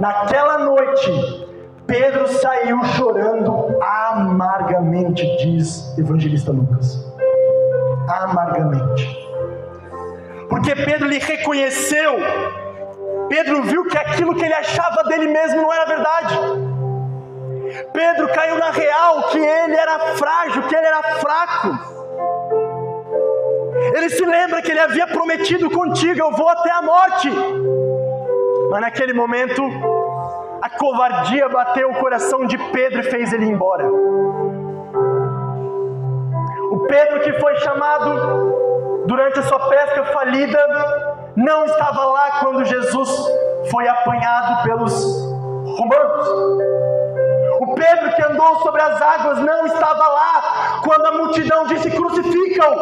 Naquela noite, Pedro saiu chorando amargamente, diz evangelista Lucas. Amargamente. Porque Pedro lhe reconheceu. Pedro viu que aquilo que ele achava dele mesmo não era verdade. Pedro caiu na real que ele era frágil, que ele era fraco. Ele se lembra que ele havia prometido contigo: Eu vou até a morte. Mas naquele momento, a covardia bateu o coração de Pedro e fez ele ir embora. O Pedro que foi chamado durante a sua pesca falida não estava lá quando Jesus foi apanhado pelos romanos. O Pedro que andou sobre as águas não estava lá quando a multidão disse: crucificam.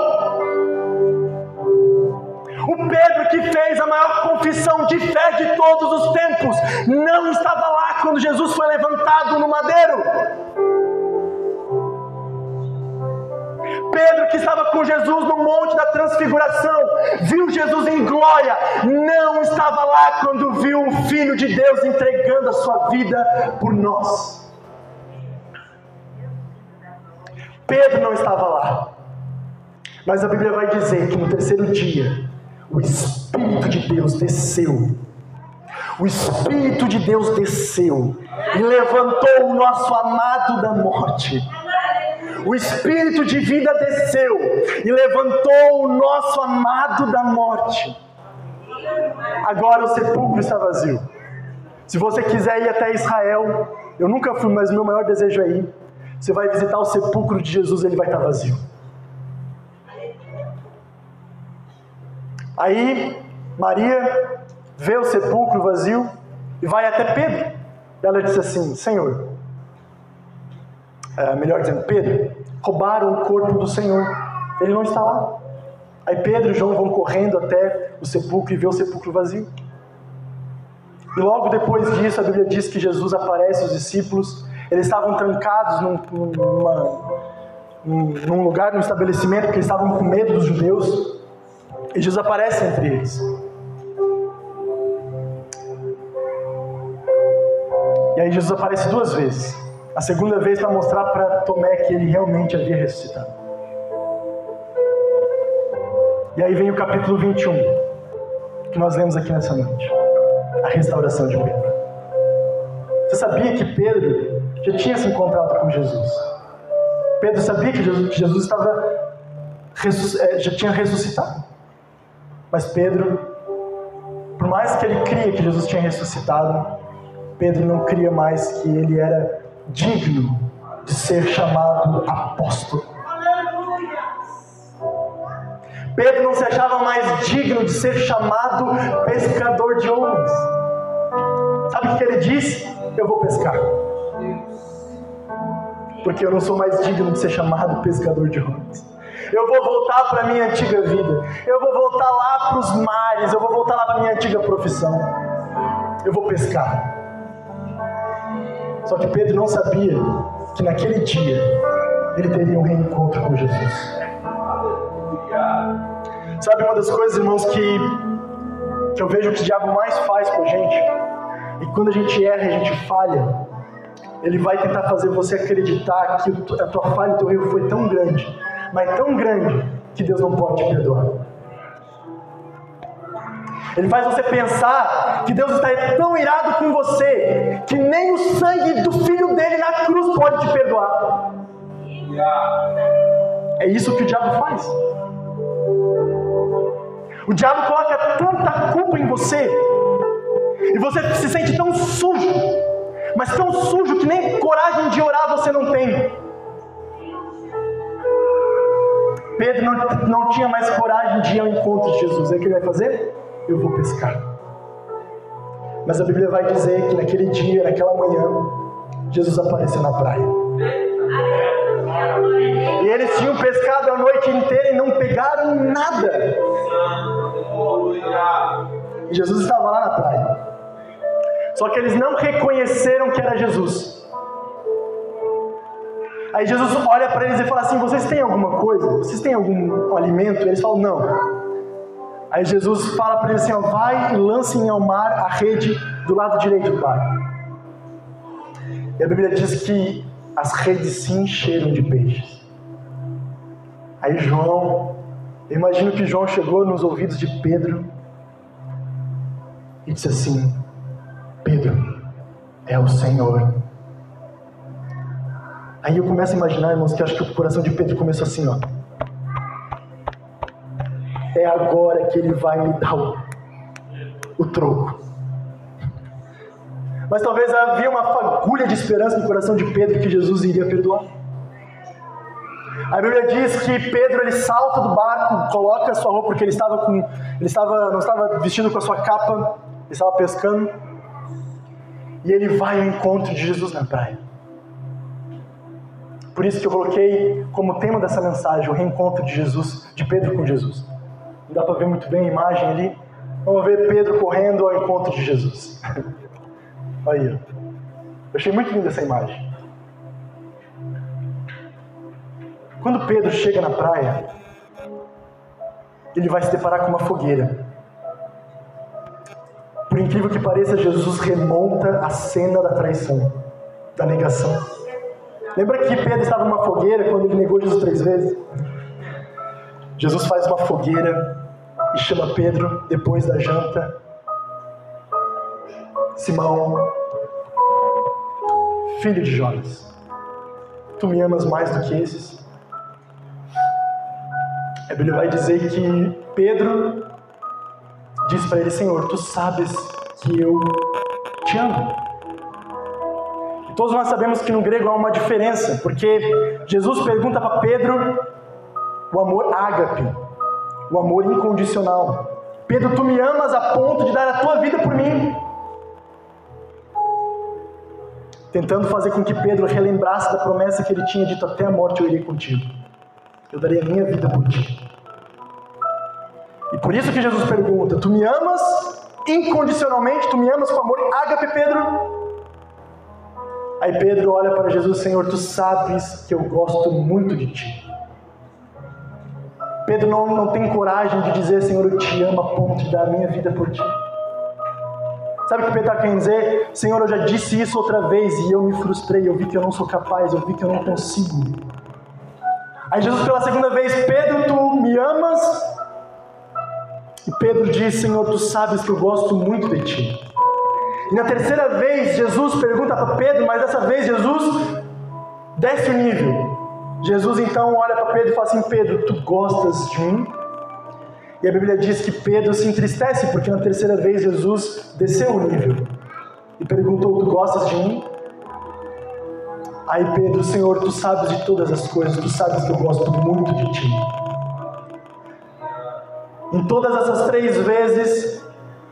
O Pedro que fez a maior confissão de fé de todos os tempos não estava lá quando Jesus foi levantado no madeiro. Pedro, que estava com Jesus no Monte da Transfiguração, viu Jesus em glória, não estava lá quando viu o Filho de Deus entregando a sua vida por nós. Pedro não estava lá, mas a Bíblia vai dizer que no terceiro dia, o Espírito de Deus desceu. O Espírito de Deus desceu e levantou o nosso amado da morte. O Espírito de vida desceu e levantou o nosso amado da morte. Agora o sepulcro está vazio. Se você quiser ir até Israel, eu nunca fui, mas meu maior desejo é ir. Você vai visitar o sepulcro de Jesus, ele vai estar vazio. Aí Maria vê o sepulcro vazio e vai até Pedro. E ela disse assim: Senhor, é, melhor dizendo, Pedro, roubaram o corpo do Senhor, ele não está lá. Aí Pedro e João vão correndo até o sepulcro e vê o sepulcro vazio. E logo depois disso, a Bíblia diz que Jesus aparece aos discípulos. Eles estavam trancados num, numa, num lugar, num estabelecimento, porque eles estavam com medo dos judeus. E Jesus aparece entre eles. E aí Jesus aparece duas vezes. A segunda vez para mostrar para Tomé que ele realmente havia ressuscitado. E aí vem o capítulo 21, que nós lemos aqui nessa noite. A restauração de Pedro. Você sabia que Pedro já tinha se encontrado com Jesus? Pedro sabia que Jesus, Jesus estava, é, já tinha ressuscitado. Mas Pedro, por mais que ele cria que Jesus tinha ressuscitado, Pedro não cria mais que ele era digno de ser chamado apóstolo. Pedro não se achava mais digno de ser chamado pescador de homens. Sabe o que ele disse? Eu vou pescar. Porque eu não sou mais digno de ser chamado pescador de homens. Eu vou voltar para a minha antiga vida. Eu vou voltar lá para os mares. Eu vou voltar lá para a minha antiga profissão. Eu vou pescar. Só que Pedro não sabia que naquele dia ele teria um reencontro com Jesus. Sabe uma das coisas, irmãos, que, que eu vejo que o diabo mais faz com a gente? E quando a gente erra, a gente falha, ele vai tentar fazer você acreditar que a tua falha, o teu erro foi tão grande, mas tão grande, que Deus não pode te perdoar. Ele faz você pensar que Deus está tão irado com você que nem o sangue do filho dele na cruz pode te perdoar. É isso que o diabo faz. O diabo coloca tanta culpa em você e você se sente tão sujo, mas tão sujo que nem coragem de orar você não tem. Pedro não, não tinha mais coragem de ir ao encontro de Jesus. O que ele vai fazer? Eu vou pescar. Mas a Bíblia vai dizer que naquele dia, naquela manhã, Jesus apareceu na praia. E eles tinham pescado a noite inteira e não pegaram nada. E Jesus estava lá na praia. Só que eles não reconheceram que era Jesus. Aí Jesus olha para eles e fala assim: Vocês têm alguma coisa? Vocês têm algum alimento? E eles falam: Não. Aí Jesus fala para eles assim: ó, Vai e lancem ao mar a rede do lado direito do barco. E a Bíblia diz que as redes se encheram de peixes. Aí João Eu imagino que João chegou nos ouvidos de Pedro e disse assim: Pedro, é o Senhor. Aí eu começo a imaginar, irmãos, que acho que o coração de Pedro começou assim, ó. É agora que ele vai me dar o, o troco. Mas talvez havia uma fagulha de esperança no coração de Pedro que Jesus iria perdoar. A Bíblia diz que Pedro ele salta do barco, coloca a sua roupa porque ele estava com, ele estava não estava vestido com a sua capa, ele estava pescando. E ele vai ao encontro de Jesus na praia. Por isso que eu coloquei como tema dessa mensagem o reencontro de Jesus, de Pedro com Jesus. Não dá para ver muito bem a imagem ali. Vamos ver Pedro correndo ao encontro de Jesus. Aí, eu achei muito linda essa imagem. Quando Pedro chega na praia, ele vai se deparar com uma fogueira. Por incrível que pareça, Jesus remonta a cena da traição, da negação. Lembra que Pedro estava numa fogueira quando ele negou Jesus três vezes? Jesus faz uma fogueira e chama Pedro depois da janta. Simão, filho de Jonas, tu me amas mais do que esses? A Bíblia vai dizer que Pedro diz para ele: Senhor, tu sabes que eu te amo. E todos nós sabemos que no grego há uma diferença, porque Jesus pergunta para Pedro o amor ágape, o amor incondicional. Pedro, tu me amas a ponto de dar a tua vida por mim. Tentando fazer com que Pedro relembrasse da promessa que ele tinha dito: Até a morte eu irei contigo eu darei a minha vida por ti. E por isso que Jesus pergunta: Tu me amas incondicionalmente? Tu me amas com amor? Ágape, Pedro? Aí Pedro olha para Jesus: Senhor, tu sabes que eu gosto muito de ti. Pedro não, não tem coragem de dizer: Senhor, eu te amo a ponto de dar a minha vida por ti. Sabe o que Pedro está querendo dizer? Senhor, eu já disse isso outra vez e eu me frustrei. Eu vi que eu não sou capaz, eu vi que eu não consigo. Aí Jesus pela segunda vez, Pedro, tu me amas? E Pedro diz, Senhor, tu sabes que eu gosto muito de ti. E na terceira vez, Jesus pergunta para Pedro, mas dessa vez Jesus desce o nível. Jesus então olha para Pedro e fala assim: Pedro, tu gostas de mim? E a Bíblia diz que Pedro se entristece porque na terceira vez Jesus desceu o nível e perguntou: Tu gostas de mim? Aí Pedro, Senhor, tu sabes de todas as coisas, tu sabes que eu gosto muito de ti. Em todas essas três vezes,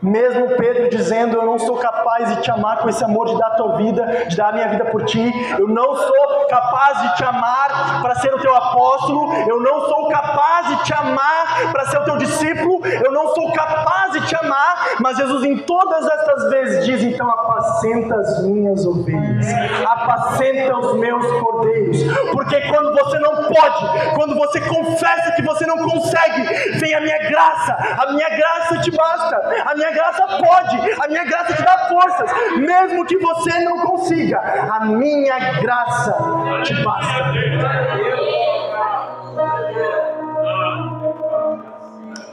mesmo Pedro dizendo: Eu não sou capaz de te amar com esse amor de dar a tua vida, de dar a minha vida por ti. Eu não sou capaz de te amar para ser o teu apóstolo. Eu não sou capaz de te amar para ser o teu discípulo. Eu não sou capaz de te amar. Mas Jesus, em todas estas vezes, diz: Então apacenta as minhas ovelhas, apacenta os meus cordeiros. Porque quando você não pode, quando você confessa que você não consegue, vem a minha graça. A minha graça te basta. A minha graça pode, a minha graça te dá forças, mesmo que você não consiga, a minha graça te basta.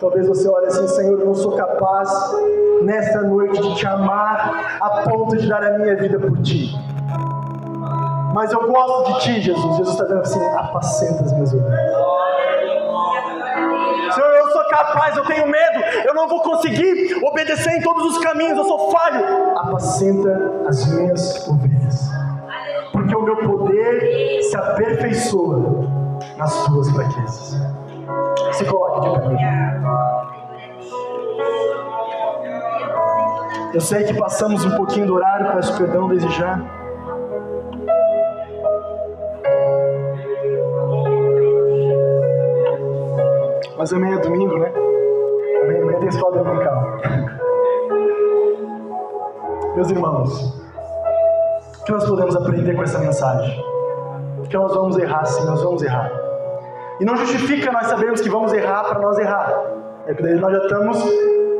Talvez você olhe assim, Senhor, eu não sou capaz nesta noite de te amar a ponto de dar a minha vida por ti. Mas eu gosto de ti, Jesus. Jesus está dizendo assim: apacenta as minhas ovelhas capaz, eu tenho medo, eu não vou conseguir obedecer em todos os caminhos, eu sou falho. Apacenta as minhas ovelhas, o meu poder se aperfeiçoa nas tuas fraquezas. Se coloque de pé. Eu sei que passamos um pouquinho do horário, peço perdão desde já. Mas amanhã é domingo, né? Amanhã, amanhã tem escola dominical. Meus irmãos, que nós podemos aprender com essa mensagem? Que nós vamos errar sim, nós vamos errar. E não justifica nós sabermos que vamos errar para nós errar. É porque nós já estamos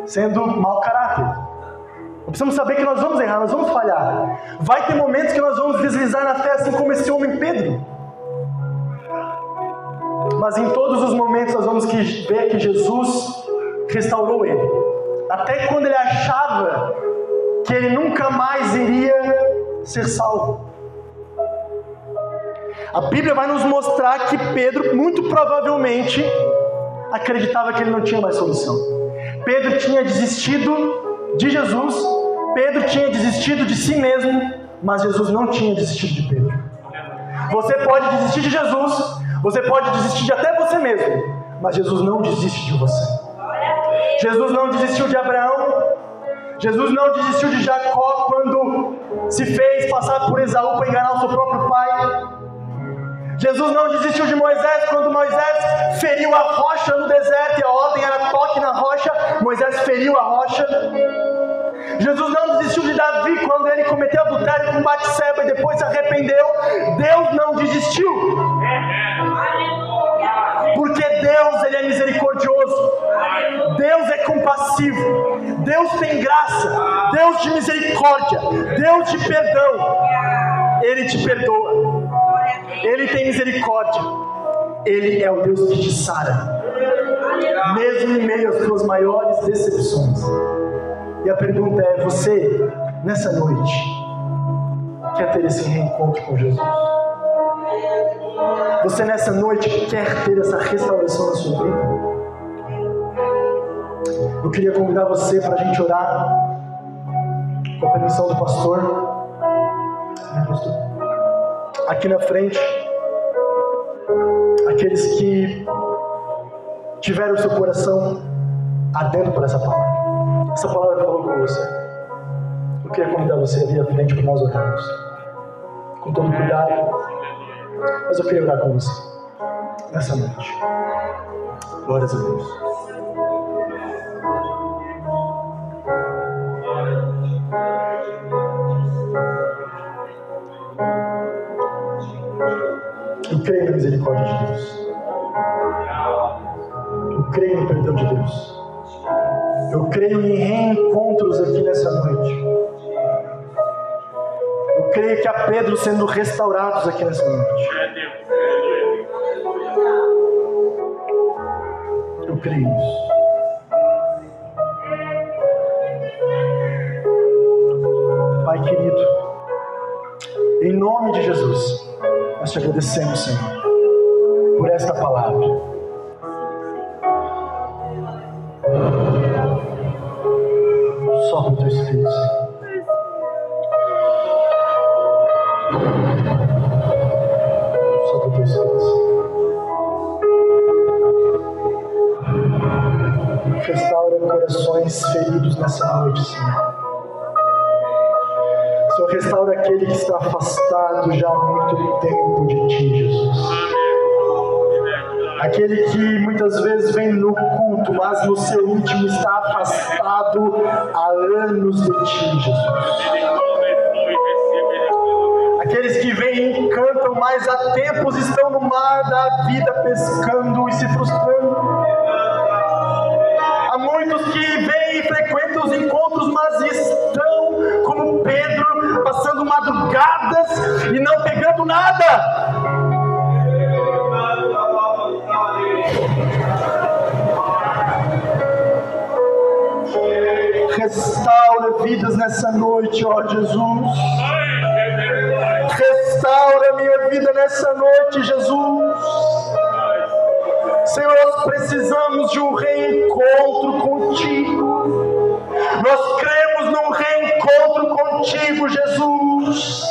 sendo mau caráter. Nós precisamos saber que nós vamos errar, nós vamos falhar. Vai ter momentos que nós vamos deslizar na fé, assim como esse homem Pedro. Mas em todos os momentos nós vamos ver que Jesus restaurou ele. Até quando ele achava que ele nunca mais iria ser salvo. A Bíblia vai nos mostrar que Pedro, muito provavelmente, acreditava que ele não tinha mais solução. Pedro tinha desistido de Jesus, Pedro tinha desistido de si mesmo, mas Jesus não tinha desistido de Pedro. Você pode desistir de Jesus, você pode desistir de até você mesmo, mas Jesus não desiste de você. Jesus não desistiu de Abraão, Jesus não desistiu de Jacó quando se fez passar por Esaú para enganar o seu próprio pai. Jesus não desistiu de Moisés quando Moisés feriu a rocha no deserto e a ordem era toque na rocha. Moisés feriu a rocha. Jesus não desistiu de Davi quando ele cometeu adultério com Batseba e depois se arrependeu. Deus não desistiu. Porque Deus ele é misericordioso. Deus é compassivo. Deus tem graça. Deus de misericórdia. Deus de perdão. Ele te perdoa. Ele tem misericórdia. Ele é o Deus que te sara. Mesmo em meio às tuas maiores decepções. E a pergunta é: você, nessa noite, quer ter esse reencontro com Jesus? Você, nessa noite, quer ter essa restauração na sua vida? Eu queria convidar você para a gente orar, com a permissão do pastor. Né, pastor? Aqui na frente, aqueles que tiveram o seu coração ardendo por essa palavra. Essa palavra falou com você. Eu queria convidar você a vir à frente para nós orarmos. Com todo cuidado. Mas eu queria orar com você. Nessa noite. Glórias a Deus. Eu creio na misericórdia de Deus. Eu creio no perdão de Deus. Eu creio em reencontros aqui nessa noite. Creio que há Pedro sendo restaurados aqui nessa noite. Eu creio nisso. Pai querido, em nome de Jesus, nós te agradecemos, Senhor, por esta palavra. Sopra o teu Espírito, Senhor. Restaura corações feridos nessa noite, Senhor. Senhor, restaura aquele que está afastado já há muito tempo de Ti, Jesus. Aquele que muitas vezes vem no culto, mas no seu íntimo está afastado há anos de Ti, Jesus. Aqueles que vêm e cantam, mas há tempos estão no mar da vida pescando e se frustrando. Que vêm e frequentam os encontros, mas estão como Pedro, passando madrugadas e não pegando nada. Restaura vidas nessa noite, ó Jesus. Restaura minha vida nessa noite, Jesus. Senhor, nós precisamos de um reencontro contigo. Nós cremos num reencontro contigo, Jesus.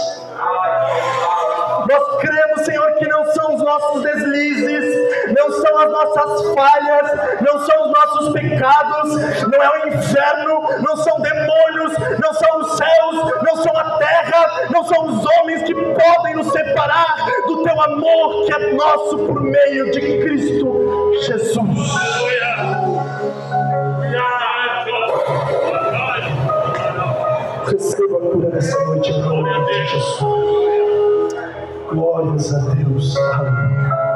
Nós cremos, Senhor, que não são os nossos deslizes, não são as nossas falhas, não são os nossos pecados, não é o inferno, não são demônios, não são os céus, não são a terra, não são os homens que podem nos separar do teu amor que é nosso por meio de Cristo Jesus. Receba a cura nessa noite em nome de Jesus. Glórias a Deus. Aleluia.